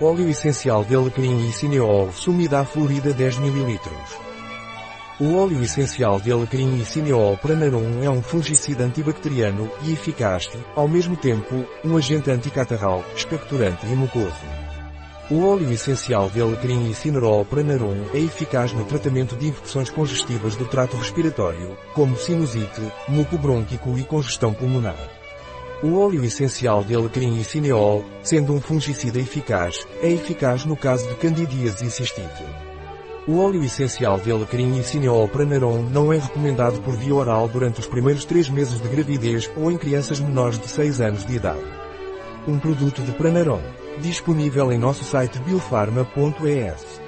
Óleo essencial de alecrim e cineol sumida florida 10 ml. O óleo essencial de alecrim e cineol pranarum é um fungicida antibacteriano e eficaz, ao mesmo tempo, um agente anticatarral, expectorante e mucoso. O óleo essencial de alecrim e cinerol pranarum é eficaz no tratamento de infecções congestivas do trato respiratório, como sinusite, muco brônquico e congestão pulmonar. O óleo essencial de alecrim e cineol, sendo um fungicida eficaz, é eficaz no caso de candidíase e cistite. O óleo essencial de alecrim e cineol pranarum não é recomendado por via oral durante os primeiros 3 meses de gravidez ou em crianças menores de 6 anos de idade. Um produto de Pranarum, disponível em nosso site biofarma.es.